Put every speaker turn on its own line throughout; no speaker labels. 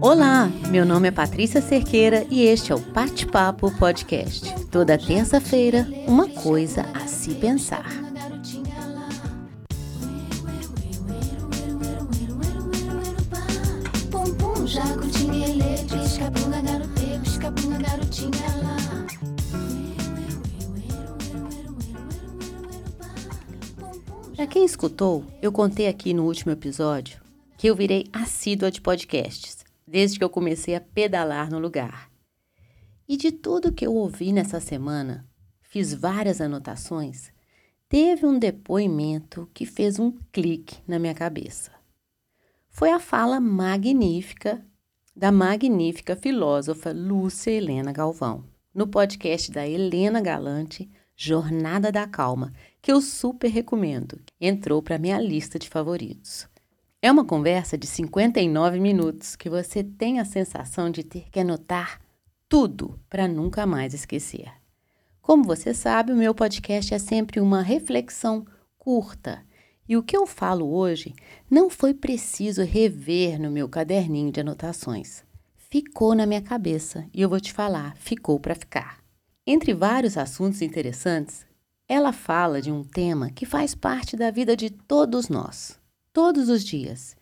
Olá, meu nome é Patrícia Cerqueira e este é o Bate-Papo Podcast. Toda terça-feira, uma coisa a se pensar. Para quem escutou, eu contei aqui no último episódio que eu virei assídua de podcasts, desde que eu comecei a pedalar no lugar. E de tudo que eu ouvi nessa semana, fiz várias anotações, teve um depoimento que fez um clique na minha cabeça. Foi a fala magnífica da magnífica filósofa Lúcia Helena Galvão, no podcast da Helena Galante, Jornada da Calma, que eu super recomendo. Entrou para minha lista de favoritos. É uma conversa de 59 minutos que você tem a sensação de ter que anotar tudo para nunca mais esquecer. Como você sabe, o meu podcast é sempre uma reflexão curta. E o que eu falo hoje não foi preciso rever no meu caderninho de anotações. Ficou na minha cabeça e eu vou te falar, ficou para ficar. Entre vários assuntos interessantes, ela fala de um tema que faz parte da vida de todos nós, todos os dias.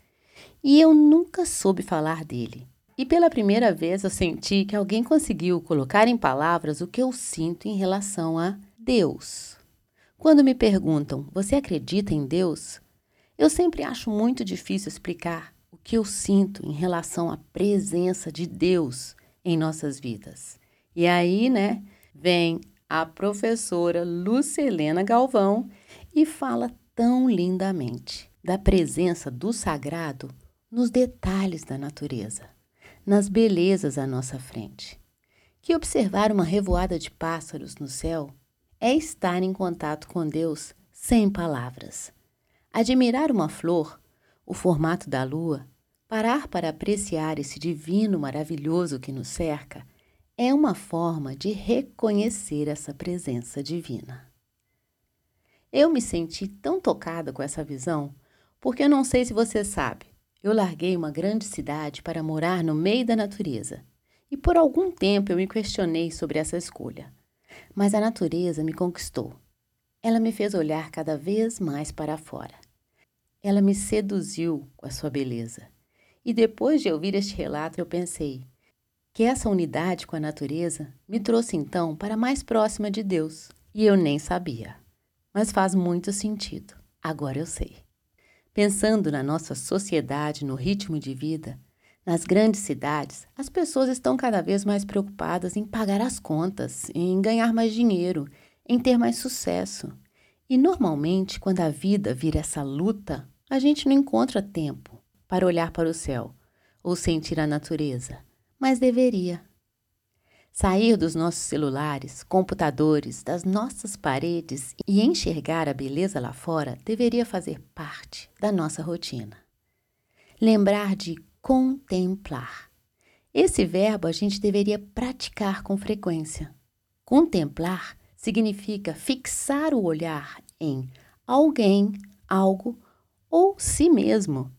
E eu nunca soube falar dele. E pela primeira vez eu senti que alguém conseguiu colocar em palavras o que eu sinto em relação a Deus. Quando me perguntam, você acredita em Deus? Eu sempre acho muito difícil explicar o que eu sinto em relação à presença de Deus em nossas vidas. E aí, né, vem a professora Lúcia Helena Galvão e fala tão lindamente da presença do sagrado nos detalhes da natureza, nas belezas à nossa frente. Que observar uma revoada de pássaros no céu é estar em contato com Deus sem palavras. Admirar uma flor, o formato da lua, parar para apreciar esse divino maravilhoso que nos cerca é uma forma de reconhecer essa presença divina. Eu me senti tão tocada com essa visão porque eu não sei se você sabe, eu larguei uma grande cidade para morar no meio da natureza e por algum tempo eu me questionei sobre essa escolha. Mas a natureza me conquistou. Ela me fez olhar cada vez mais para fora. Ela me seduziu com a sua beleza. E depois de ouvir este relato, eu pensei: que essa unidade com a natureza me trouxe então para mais próxima de Deus, e eu nem sabia. Mas faz muito sentido, agora eu sei. Pensando na nossa sociedade, no ritmo de vida, nas grandes cidades, as pessoas estão cada vez mais preocupadas em pagar as contas, em ganhar mais dinheiro, em ter mais sucesso. E normalmente, quando a vida vira essa luta, a gente não encontra tempo para olhar para o céu ou sentir a natureza mas deveria. Sair dos nossos celulares, computadores, das nossas paredes e enxergar a beleza lá fora deveria fazer parte da nossa rotina. Lembrar de contemplar. Esse verbo a gente deveria praticar com frequência. Contemplar significa fixar o olhar em alguém, algo ou si mesmo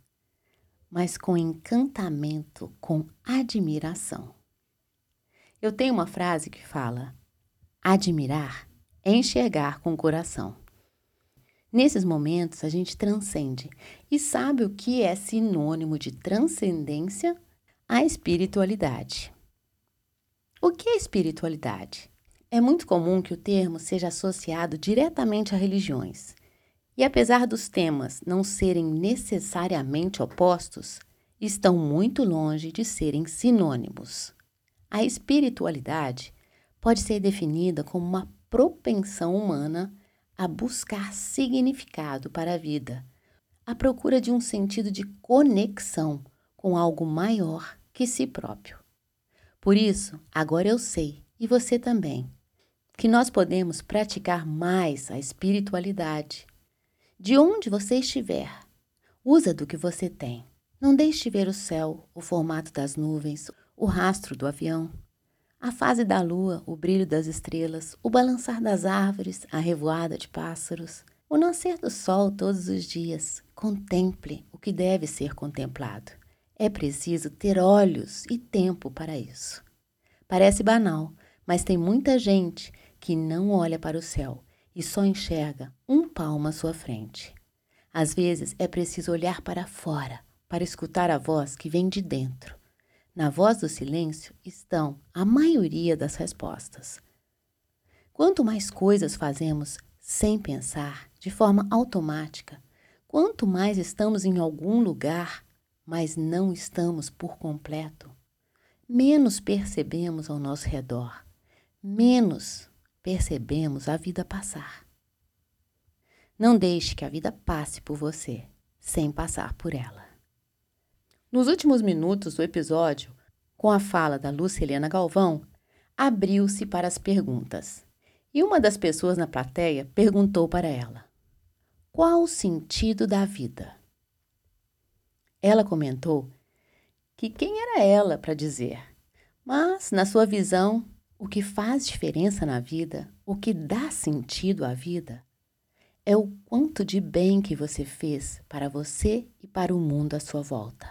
mas com encantamento, com admiração. Eu tenho uma frase que fala: admirar é enxergar com o coração. Nesses momentos, a gente transcende e sabe o que é sinônimo de transcendência? A espiritualidade. O que é espiritualidade? É muito comum que o termo seja associado diretamente a religiões e apesar dos temas não serem necessariamente opostos, estão muito longe de serem sinônimos. A espiritualidade pode ser definida como uma propensão humana a buscar significado para a vida, a procura de um sentido de conexão com algo maior que si próprio. Por isso, agora eu sei, e você também, que nós podemos praticar mais a espiritualidade de onde você estiver, usa do que você tem. Não deixe ver o céu, o formato das nuvens, o rastro do avião. A fase da lua, o brilho das estrelas, o balançar das árvores, a revoada de pássaros, o nascer do sol todos os dias. Contemple o que deve ser contemplado. É preciso ter olhos e tempo para isso. Parece banal, mas tem muita gente que não olha para o céu e só enxerga um palmo à sua frente. Às vezes é preciso olhar para fora para escutar a voz que vem de dentro. Na voz do silêncio estão a maioria das respostas. Quanto mais coisas fazemos sem pensar, de forma automática, quanto mais estamos em algum lugar, mas não estamos por completo, menos percebemos ao nosso redor, menos percebemos a vida passar. Não deixe que a vida passe por você sem passar por ela. Nos últimos minutos do episódio, com a fala da Lúcia Helena Galvão, abriu-se para as perguntas. E uma das pessoas na plateia perguntou para ela: Qual o sentido da vida? Ela comentou que quem era ela para dizer, mas, na sua visão, o que faz diferença na vida, o que dá sentido à vida, é o quanto de bem que você fez para você e para o mundo à sua volta.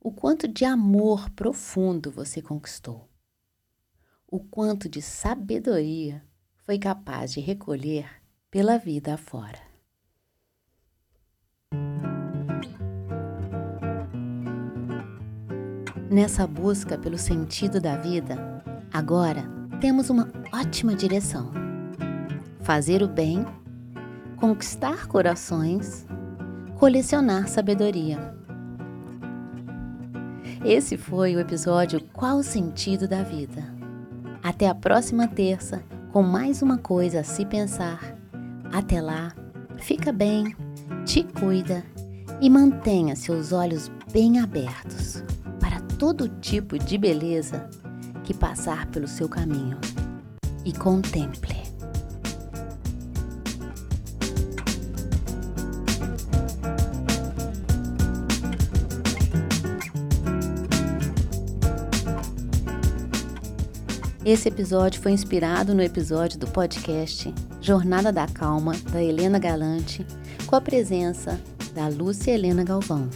O quanto de amor profundo você conquistou. O quanto de sabedoria foi capaz de recolher pela vida afora. Nessa busca pelo sentido da vida, Agora temos uma ótima direção: fazer o bem, conquistar corações, colecionar sabedoria. Esse foi o episódio Qual o Sentido da Vida? Até a próxima terça com mais uma coisa a se pensar. Até lá, fica bem, te cuida e mantenha seus olhos bem abertos para todo tipo de beleza que passar pelo seu caminho e contemple. Esse episódio foi inspirado no episódio do podcast Jornada da Calma, da Helena Galante, com a presença da Lúcia Helena Galvão.